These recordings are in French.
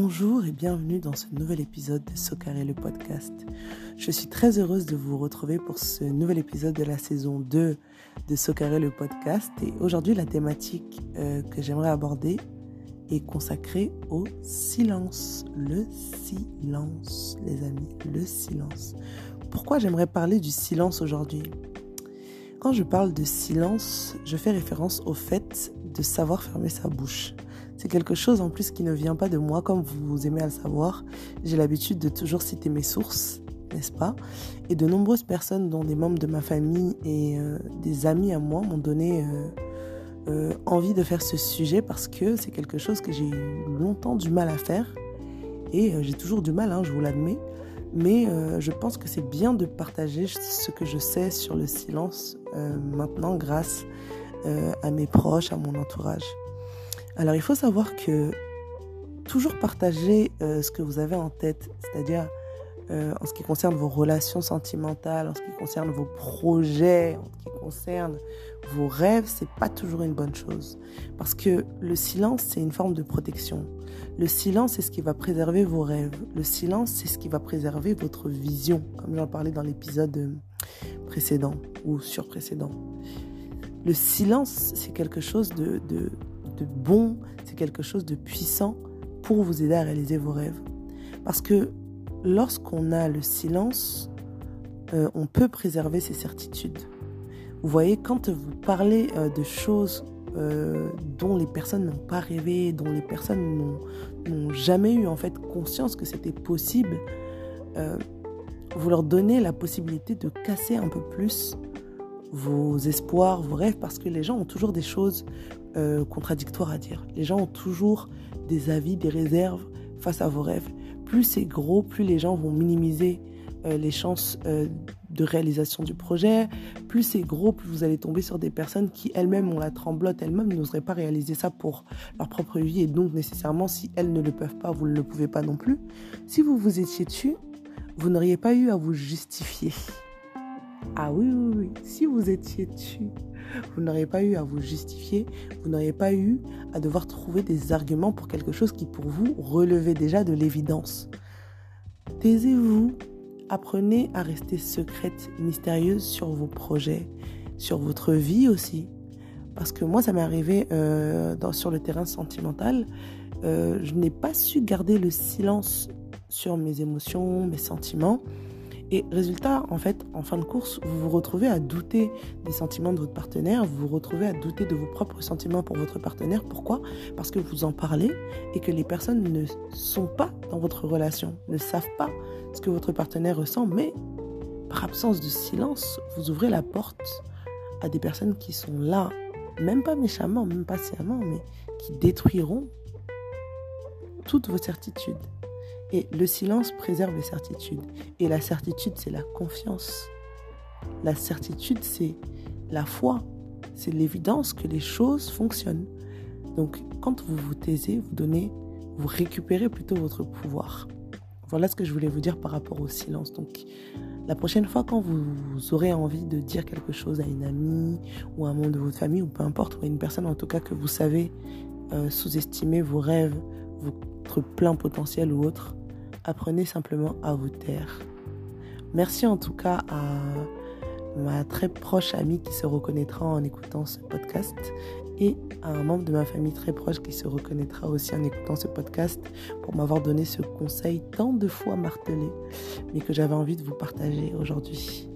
Bonjour et bienvenue dans ce nouvel épisode de Socaré le podcast. Je suis très heureuse de vous retrouver pour ce nouvel épisode de la saison 2 de Socaré le podcast. Et aujourd'hui, la thématique euh, que j'aimerais aborder est consacrée au silence. Le silence, les amis, le silence. Pourquoi j'aimerais parler du silence aujourd'hui? Quand je parle de silence, je fais référence au fait de savoir fermer sa bouche. C'est quelque chose en plus qui ne vient pas de moi, comme vous aimez à le savoir. J'ai l'habitude de toujours citer mes sources, n'est-ce pas? Et de nombreuses personnes, dont des membres de ma famille et euh, des amis à moi, m'ont donné euh, euh, envie de faire ce sujet parce que c'est quelque chose que j'ai eu longtemps du mal à faire. Et j'ai toujours du mal, hein, je vous l'admets. Mais je pense que c'est bien de partager ce que je sais sur le silence maintenant grâce à mes proches, à mon entourage. Alors il faut savoir que toujours partager euh, ce que vous avez en tête, c'est-à-dire euh, en ce qui concerne vos relations sentimentales, en ce qui concerne vos projets, en ce qui concerne vos rêves, c'est pas toujours une bonne chose. Parce que le silence, c'est une forme de protection. Le silence, c'est ce qui va préserver vos rêves. Le silence, c'est ce qui va préserver votre vision, comme j'en parlais dans l'épisode euh, précédent ou surprécédent. Le silence, c'est quelque chose de, de bon, c'est quelque chose de puissant pour vous aider à réaliser vos rêves. Parce que lorsqu'on a le silence, euh, on peut préserver ses certitudes. Vous voyez, quand vous parlez euh, de choses euh, dont les personnes n'ont pas rêvé, dont les personnes n'ont jamais eu en fait conscience que c'était possible, vous leur donnez la possibilité de casser un peu plus vos espoirs, vos rêves, parce que les gens ont toujours des choses euh, contradictoires à dire. Les gens ont toujours des avis, des réserves face à vos rêves. Plus c'est gros, plus les gens vont minimiser euh, les chances euh, de réalisation du projet. Plus c'est gros, plus vous allez tomber sur des personnes qui elles-mêmes ont la tremblote, elles-mêmes n'oseraient pas réaliser ça pour leur propre vie. Et donc nécessairement, si elles ne le peuvent pas, vous ne le pouvez pas non plus. Si vous vous étiez dessus, vous n'auriez pas eu à vous justifier. Ah oui, oui, oui. Si vous étiez dessus, vous n'auriez pas eu à vous justifier, vous n'auriez pas eu à devoir trouver des arguments pour quelque chose qui pour vous relevait déjà de l'évidence. Taisez-vous, apprenez à rester secrète, mystérieuse sur vos projets, sur votre vie aussi. Parce que moi, ça m'est arrivé euh, sur le terrain sentimental. Euh, je n'ai pas su garder le silence sur mes émotions, mes sentiments. Et résultat, en fait, en fin de course, vous vous retrouvez à douter des sentiments de votre partenaire, vous vous retrouvez à douter de vos propres sentiments pour votre partenaire. Pourquoi? Parce que vous en parlez et que les personnes ne sont pas dans votre relation, ne savent pas ce que votre partenaire ressent, mais par absence de silence, vous ouvrez la porte à des personnes qui sont là, même pas méchamment, même pas sciemment, mais qui détruiront toutes vos certitudes. Et le silence préserve les certitudes. Et la certitude, c'est la confiance. La certitude, c'est la foi. C'est l'évidence que les choses fonctionnent. Donc, quand vous vous taisez, vous donnez, vous récupérez plutôt votre pouvoir. Voilà ce que je voulais vous dire par rapport au silence. Donc, la prochaine fois, quand vous, aurez envie de dire quelque chose à une amie ou à un membre de votre famille, ou peu importe, ou à une personne en tout cas que vous savez euh, sous-estimer vos rêves, votre plein potentiel ou autre, apprenez simplement à vous taire. Merci en tout cas à ma très proche amie qui se reconnaîtra en écoutant ce podcast et à un membre de ma famille très proche qui se reconnaîtra aussi en écoutant ce podcast pour m'avoir donné ce conseil tant de fois martelé, mais que j'avais envie de vous partager aujourd'hui.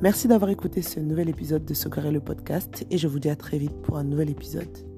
Merci d'avoir écouté ce nouvel épisode de Socaré le podcast et je vous dis à très vite pour un nouvel épisode.